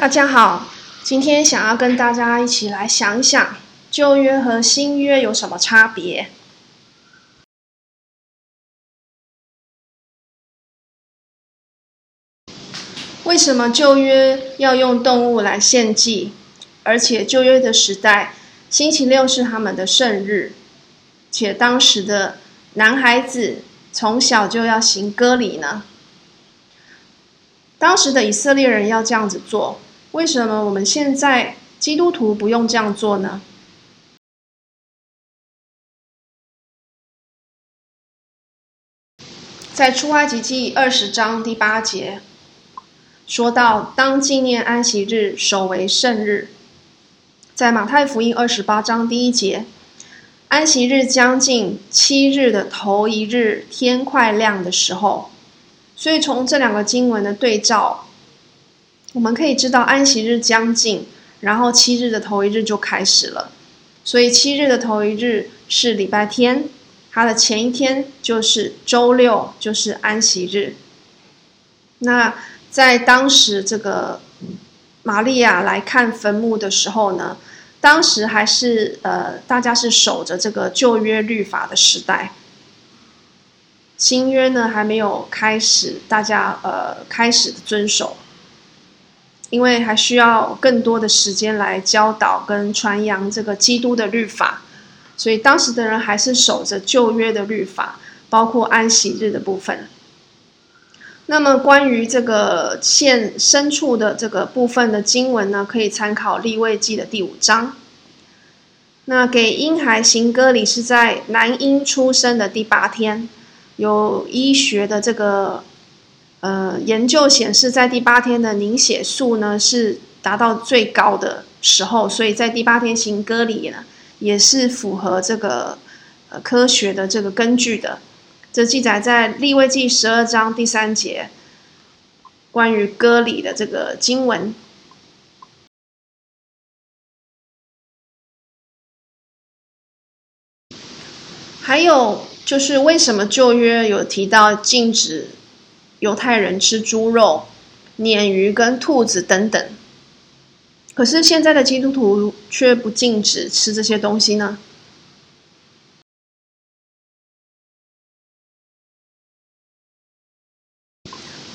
大家好，今天想要跟大家一起来想一想旧约和新约有什么差别。为什么旧约要用动物来献祭？而且旧约的时代，星期六是他们的圣日，且当时的男孩子从小就要行割礼呢？当时的以色列人要这样子做，为什么我们现在基督徒不用这样做呢？在出埃及记二十章第八节说到，当纪念安息日，守为圣日。在马太福音二十八章第一节，安息日将近七日的头一日，天快亮的时候。所以从这两个经文的对照，我们可以知道安息日将近，然后七日的头一日就开始了。所以七日的头一日是礼拜天，它的前一天就是周六，就是安息日。那在当时这个玛利亚来看坟墓的时候呢，当时还是呃大家是守着这个旧约律法的时代。新约呢还没有开始，大家呃开始遵守，因为还需要更多的时间来教导跟传扬这个基督的律法，所以当时的人还是守着旧约的律法，包括安息日的部分。那么关于这个现牲畜的这个部分的经文呢，可以参考利未记的第五章。那给婴孩行割礼是在男婴出生的第八天。有医学的这个呃研究显示，在第八天的凝血素呢是达到最高的时候，所以在第八天行割礼呢也是符合这个呃科学的这个根据的。这记载在利未记十二章第三节，关于割礼的这个经文。还有。就是为什么旧约有提到禁止犹太人吃猪肉、鲶鱼跟兔子等等，可是现在的基督徒却不禁止吃这些东西呢？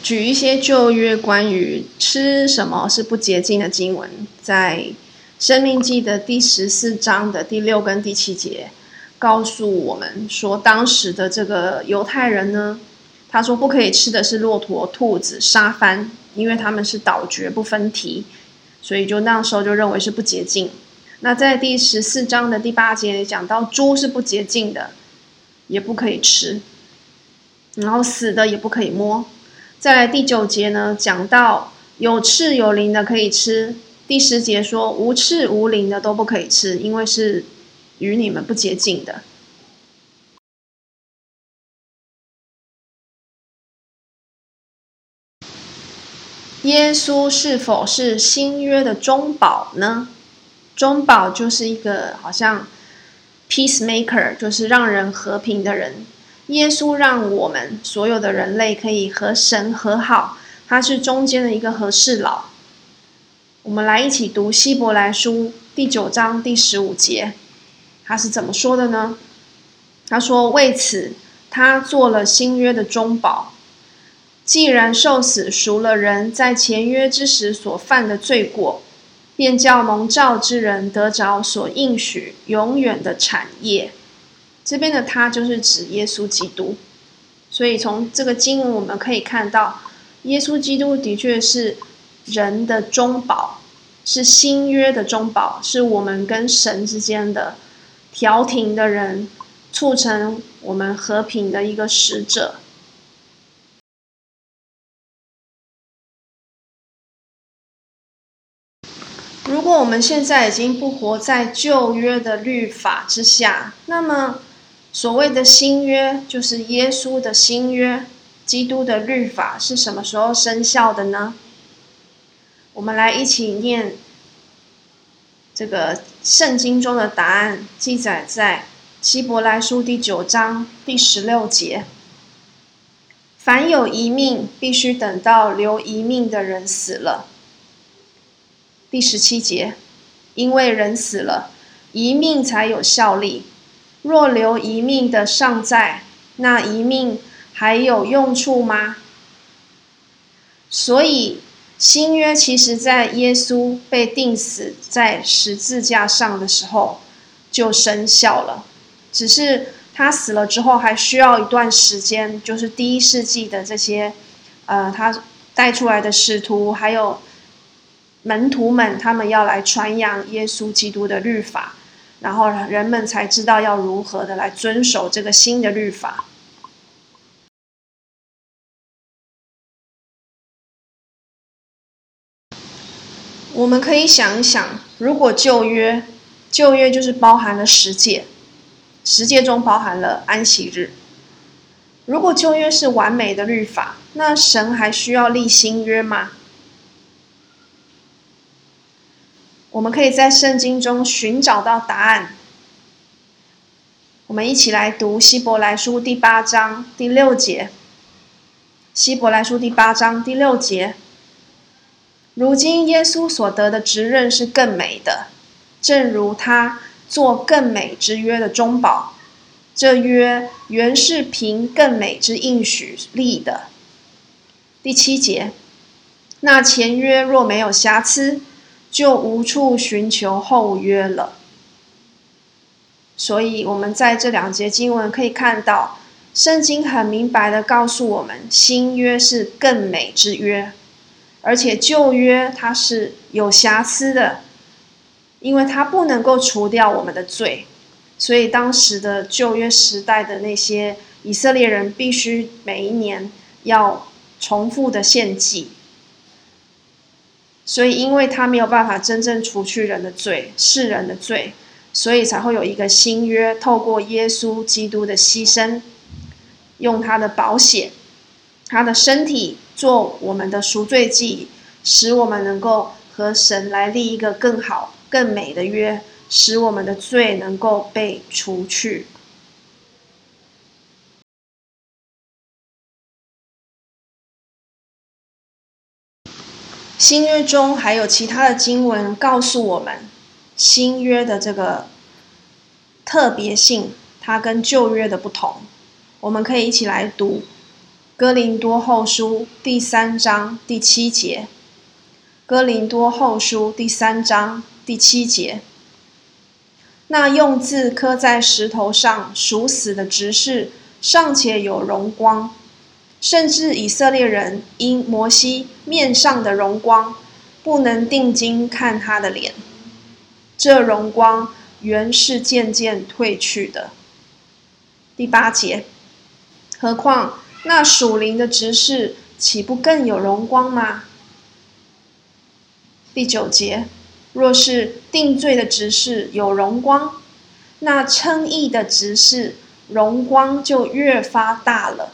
举一些旧约关于吃什么是不洁净的经文，在生命记的第十四章的第六跟第七节。告诉我们说，当时的这个犹太人呢，他说不可以吃的是骆驼、兔子、沙番，因为他们是倒嚼不分蹄，所以就那时候就认为是不洁净。那在第十四章的第八节也讲到猪是不洁净的，也不可以吃，然后死的也不可以摸。再来第九节呢，讲到有翅有鳞的可以吃，第十节说无翅无鳞的都不可以吃，因为是。与你们不洁净的。耶稣是否是新约的中保呢？中保就是一个好像 peacemaker，就是让人和平的人。耶稣让我们所有的人类可以和神和好，他是中间的一个和事佬。我们来一起读希伯来书第九章第十五节。他是怎么说的呢？他说：“为此，他做了新约的中保，既然受死赎了人在前约之时所犯的罪过，便叫蒙召之人得着所应许永远的产业。”这边的他就是指耶稣基督。所以从这个经文我们可以看到，耶稣基督的确是人的中保，是新约的中保，是我们跟神之间的。调停的人，促成我们和平的一个使者。果我们现在已经不活在旧约的律法之下，那么所谓的新约，就是耶稣的新约，基督的律法是什么时候生效的呢？我们来一起念。这个圣经中的答案记载在希伯来书第九章第十六节。凡有一命，必须等到留一命的人死了。第十七节，因为人死了，一命才有效力；若留一命的尚在，那一命还有用处吗？所以新约其实在耶稣被钉死在十字架上的时候就生效了，只是他死了之后还需要一段时间，就是第一世纪的这些，呃，他带出来的使徒还有。门徒们，他们要来传扬耶稣基督的律法，然后人们才知道要如何的来遵守这个新的律法。我们可以想一想，如果旧约，旧约就是包含了十诫，十诫中包含了安息日。如果旧约是完美的律法，那神还需要立新约吗？我们可以在圣经中寻找到答案。我们一起来读希伯来书第八章第六节。希伯来书第八章第六节：如今耶稣所得的职任是更美的，正如他做更美之约的中保。这约原是凭更美之应许立的。第七节：那前约若没有瑕疵，就无处寻求后约了。所以，我们在这两节经文可以看到，圣经很明白的告诉我们，新约是更美之约，而且旧约它是有瑕疵的，因为它不能够除掉我们的罪，所以当时的旧约时代的那些以色列人必须每一年要重复的献祭。所以，因为他没有办法真正除去人的罪、世人的罪，所以才会有一个新约，透过耶稣基督的牺牲，用他的宝血、他的身体做我们的赎罪祭，使我们能够和神来立一个更好、更美的约，使我们的罪能够被除去。新约中还有其他的经文告诉我们，新约的这个特别性，它跟旧约的不同。我们可以一起来读《哥林多后书》第三章第七节，《哥林多后书》第三章第七节。那用字刻在石头上属死的执事，尚且有荣光。甚至以色列人因摩西面上的荣光，不能定睛看他的脸，这荣光原是渐渐褪去的。第八节，何况那属灵的执事，岂不更有荣光吗？第九节，若是定罪的执事有荣光，那称义的执事荣光就越发大了。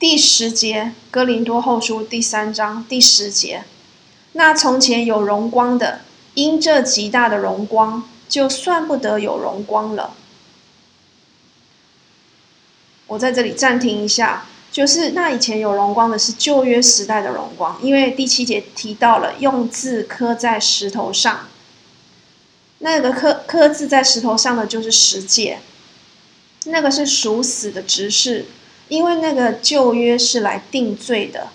第十节，哥林多后书第三章第十节，那从前有荣光的，因这极大的荣光，就算不得有荣光了。我在这里暂停一下，就是那以前有荣光的是旧约时代的荣光，因为第七节提到了用字刻在石头上，那个刻刻字在石头上的就是十诫，那个是属死的执事。因为那个旧约是来定罪的，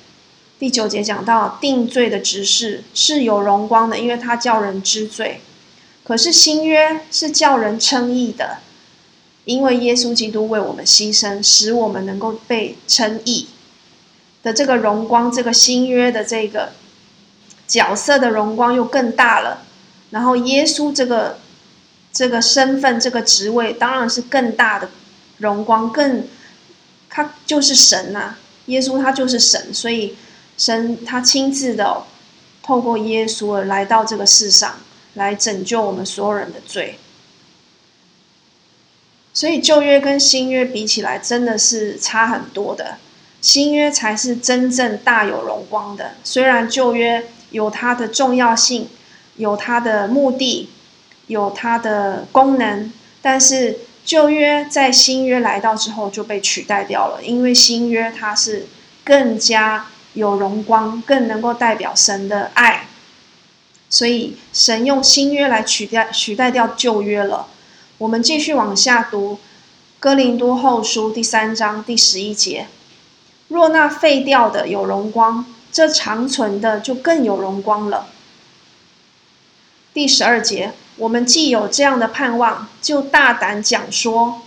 第九节讲到定罪的执事是有荣光的，因为他叫人知罪。可是新约是叫人称义的，因为耶稣基督为我们牺牲，使我们能够被称义的这个荣光，这个新约的这个角色的荣光又更大了。然后耶稣这个这个身份、这个职位，当然是更大的荣光，更。他就是神呐、啊，耶稣他就是神，所以神他亲自的透过耶稣而来到这个世上，来拯救我们所有人的罪。所以旧约跟新约比起来，真的是差很多的。新约才是真正大有荣光的，虽然旧约有它的重要性，有它的目的，有它的功能，但是。旧约在新约来到之后就被取代掉了，因为新约它是更加有荣光，更能够代表神的爱。所以神用新约来取代取代掉旧约了。我们继续往下读，哥林多后书第三章第十一节：若那废掉的有荣光，这长存的就更有荣光了。第十二节，我们既有这样的盼望，就大胆讲说。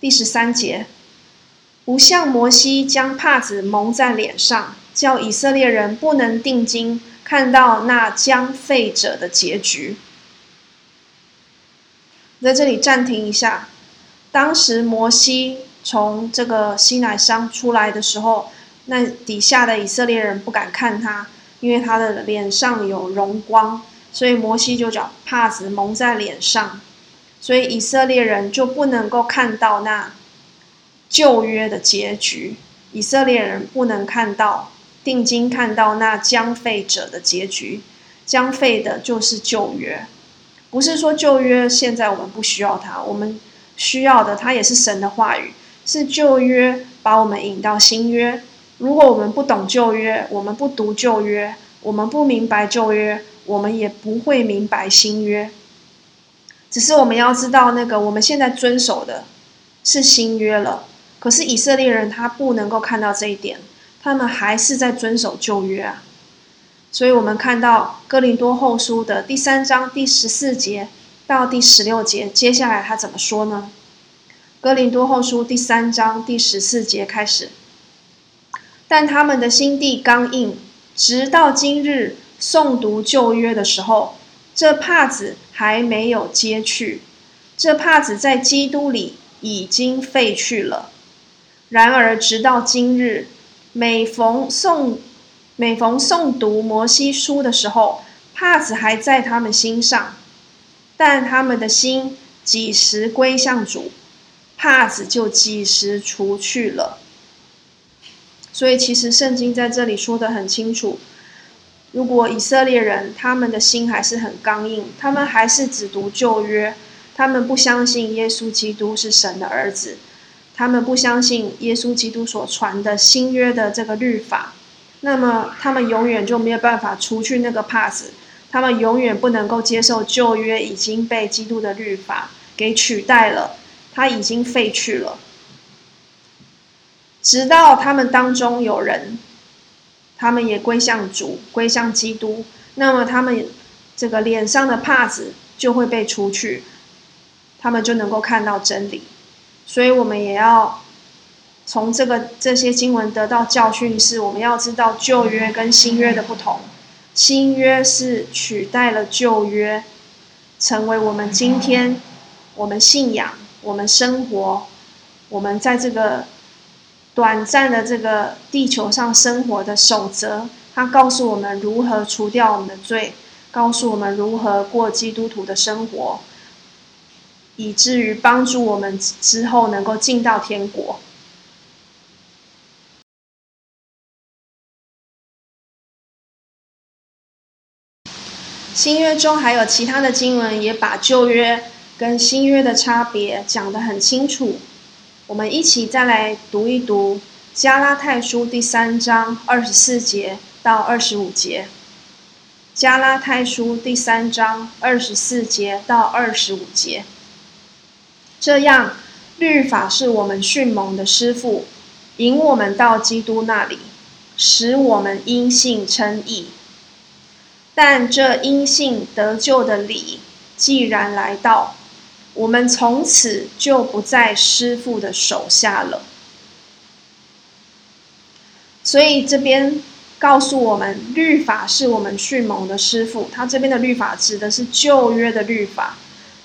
第十三节，不像摩西将帕子蒙在脸上，叫以色列人不能定睛看到那将废者的结局。在这里暂停一下，当时摩西从这个西乃山出来的时候，那底下的以色列人不敢看他，因为他的脸上有荣光，所以摩西就叫帕子蒙在脸上，所以以色列人就不能够看到那旧约的结局，以色列人不能看到定睛看到那将废者的结局，将废的就是旧约。不是说旧约现在我们不需要它，我们需要的，它也是神的话语，是旧约把我们引到新约。如果我们不懂旧约，我们不读旧约，我们不明白旧约，我们也不会明白新约。只是我们要知道，那个我们现在遵守的是新约了，可是以色列人他不能够看到这一点，他们还是在遵守旧约啊。所以我们看到哥林多后书的第三章第十四节到第十六节，接下来他怎么说呢？哥林多后书第三章第十四节开始，但他们的心地刚硬，直到今日诵读旧约的时候，这帕子还没有揭去，这帕子在基督里已经废去了。然而直到今日，每逢诵每逢诵读摩西书的时候，帕子还在他们心上，但他们的心几时归向主，帕子就几时除去了。所以，其实圣经在这里说得很清楚：如果以色列人他们的心还是很刚硬，他们还是只读旧约，他们不相信耶稣基督是神的儿子，他们不相信耶稣基督所传的新约的这个律法。那么他们永远就没有办法除去那个帕子，他们永远不能够接受旧约已经被基督的律法给取代了，他已经废去了。直到他们当中有人，他们也归向主，归向基督，那么他们这个脸上的帕子就会被除去，他们就能够看到真理。所以我们也要。从这个这些经文得到教训是，我们要知道旧约跟新约的不同。新约是取代了旧约，成为我们今天我们信仰、我们生活、我们在这个短暂的这个地球上生活的守则。它告诉我们如何除掉我们的罪，告诉我们如何过基督徒的生活，以至于帮助我们之后能够进到天国。新约中还有其他的经文，也把旧约跟新约的差别讲得很清楚。我们一起再来读一读加拉太书第三章二十四节到二十五节。加拉太书第三章二十四节到二十五节。这样，律法是我们训蒙的师傅，引我们到基督那里，使我们因信称义。但这因信得救的理既然来到，我们从此就不在师傅的手下了。所以这边告诉我们，律法是我们训蒙的师傅。他这边的律法指的是旧约的律法，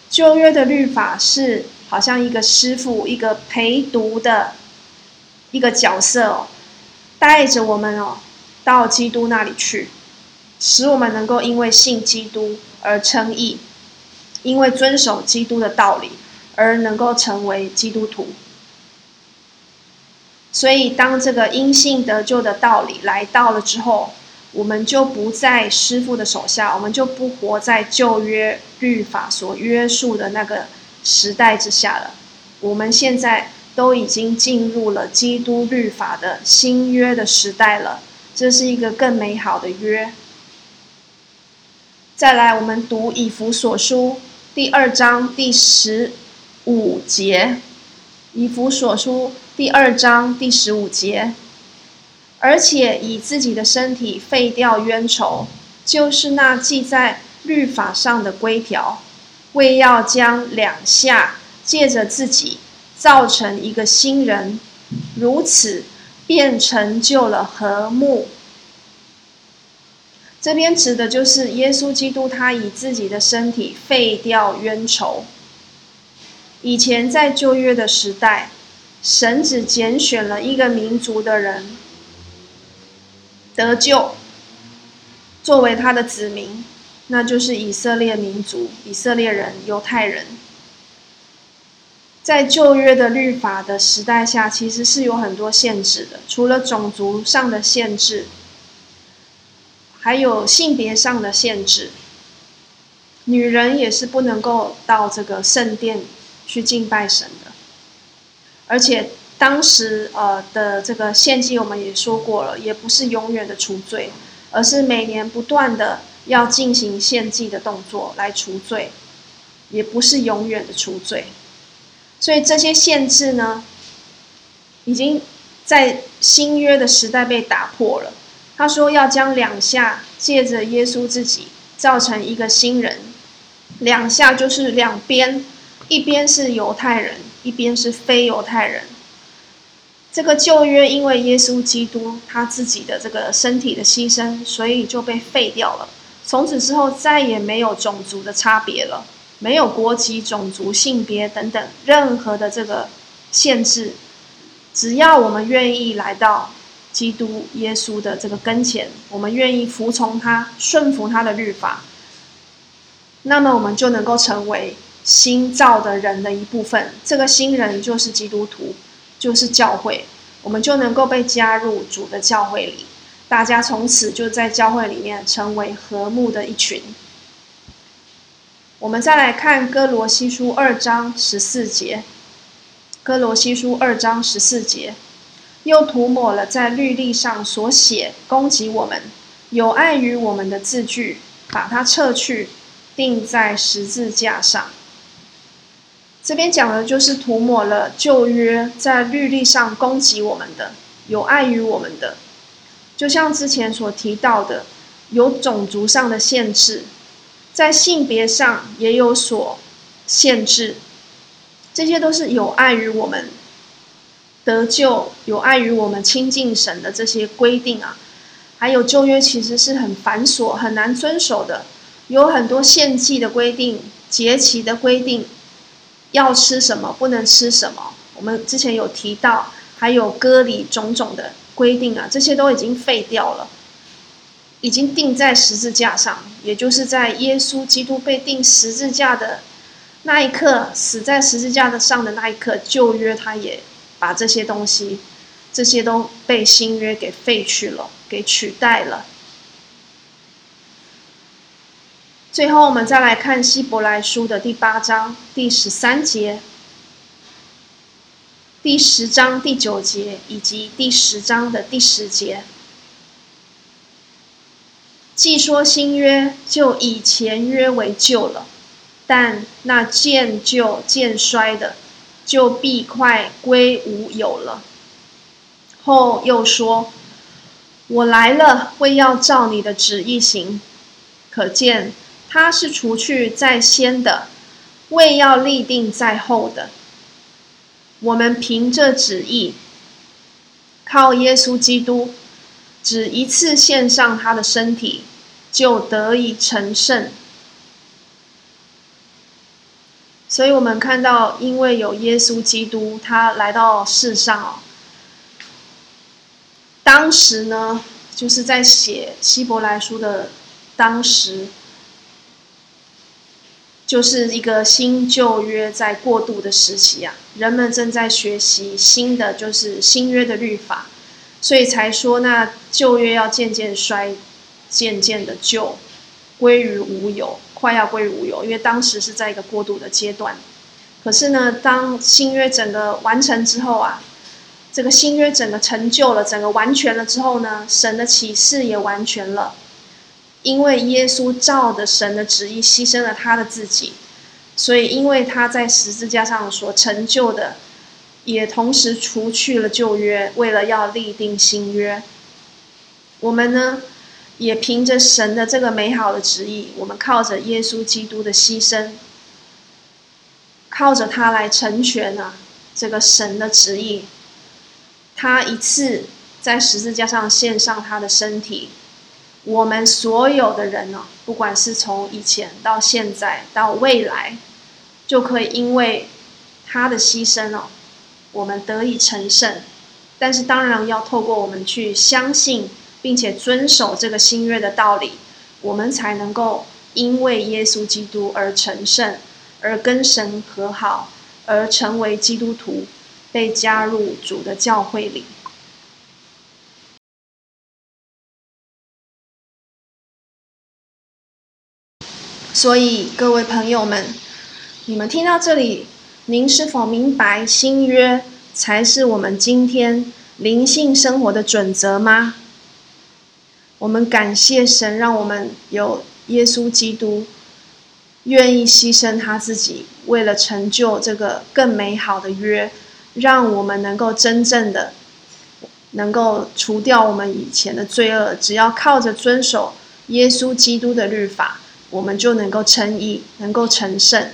旧约的律法是好像一个师傅，一个陪读的一个角色哦，带着我们哦到基督那里去。使我们能够因为信基督而称义，因为遵守基督的道理而能够成为基督徒。所以，当这个因信得救的道理来到了之后，我们就不在师傅的手下，我们就不活在旧约律法所约束的那个时代之下了。我们现在都已经进入了基督律法的新约的时代了。这是一个更美好的约。再来，我们读以弗所书第二章第十五节。以弗所书第二章第十五节，而且以自己的身体废掉冤仇，就是那记在律法上的规条，为要将两下借着自己造成一个新人，如此便成就了和睦。这边指的就是耶稣基督，他以自己的身体废掉冤仇。以前在旧约的时代，神只拣选了一个民族的人得救，作为他的子民，那就是以色列民族、以色列人、犹太人。在旧约的律法的时代下，其实是有很多限制的，除了种族上的限制，还有性别上的限制，女人也是不能够到这个圣殿。去敬拜神的，而且当时呃的这个献祭，我们也说过了，也不是永远的除罪，而是每年不断的要进行献祭的动作来除罪，也不是永远的除罪。所以这些限制呢，已经在新约的时代被打破了。他说要将两下借着耶稣自己造成一个新人，两下就是两边。一边是犹太人，一边是非犹太人。这个旧约因为耶稣基督他自己的这个身体的牺牲，所以就被废掉了。从此之后，再也没有种族的差别了，没有国籍、种族、性别等等任何的这个限制。只要我们愿意来到基督耶稣的这个跟前，我们愿意服从他、顺服他的律法，那么我们就能够成为。新造的人的一部分，这个新人就是基督徒，就是教会，我们就能够被加入主的教会里，大家从此就在教会里面成为和睦的一群。我们再来看哥罗西书二章十四节，哥罗西书二章十四节，又涂抹了在律例上所写攻击我们、有碍于我们的字句，把它撤去，钉在十字架上。这边讲的就是涂抹了旧约在律例上攻击我们的，有碍于我们的，就像之前所提到的，有种族上的限制，在性别上也有所限制，这些都是有碍于我们得救、有碍于我们亲近神的这些规定啊。还有旧约其实是很繁琐、很难遵守的，有很多献祭的规定、节期的规定。要吃什么，不能吃什么，我们之前有提到，还有割礼种种的规定啊，这些都已经废掉了，已经钉在十字架上，也就是在耶稣基督被钉十字架的那一刻，死在十字架的上的那一刻，旧约他也把这些东西，这些都被新约给废去了，给取代了。最后，我们再来看希伯来书的第八章第十三节、第十章第九节以及第十章的第十节。既说新约，就以前约为旧了，但那渐旧渐衰的，就必快归无有了。后又说：“我来了，为要照你的旨意行。”可见。他是除去在先的，为要立定在后的。我们凭着旨意，靠耶稣基督，只一次献上他的身体，就得以成圣。所以，我们看到，因为有耶稣基督，他来到世上哦。当时呢，就是在写希伯来书的当时。就是一个新旧约在过渡的时期啊，人们正在学习新的，就是新约的律法，所以才说那旧约要渐渐衰，渐渐的旧，归于无有，快要归于无有，因为当时是在一个过渡的阶段。可是呢，当新约整个完成之后啊，这个新约整个成就了，整个完全了之后呢，神的启示也完全了，因为耶稣照着神的旨意牺牲了他的自己，所以因为他在十字架上所成就的，也同时除去了旧约，为了要立定新约。我们呢，也凭着神的这个美好的旨意，我们靠着耶稣基督的牺牲。靠着他来成全啊，这个神的旨意。他一次在十字架上献上他的身体，我们所有的人呢、不管是从以前到现在到未来，就可以因为他的牺牲哦、我们得以成圣。但是当然要透过我们去相信，并且遵守这个新约的道理，我们才能够因为耶稣基督而成圣。而跟神和好，而成为基督徒，被加入主的教会里。所以，各位朋友们，你们听到这里，您是否明白新约才是我们今天灵性生活的准则吗？我们感谢神，让我们有耶稣基督。愿意牺牲他自己，为了成就这个更美好的约，让我们能够真正的能够除掉我们以前的罪恶。只要靠着遵守耶稣基督的律法，我们就能够称义，能够成圣。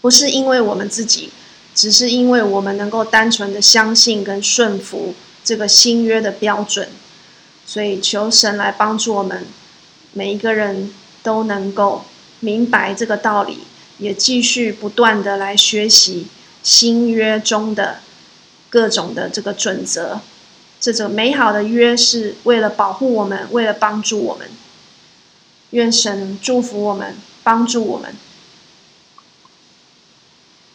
不是因为我们自己，只是因为我们能够单纯的相信跟顺服这个新约的标准。所以求神来帮助我们，每一个人都能够。明白这个道理，也继续不断的来学习新约中的各种的这个准则。这种美好的约是为了保护我们，为了帮助我们。愿神祝福我们，帮助我们。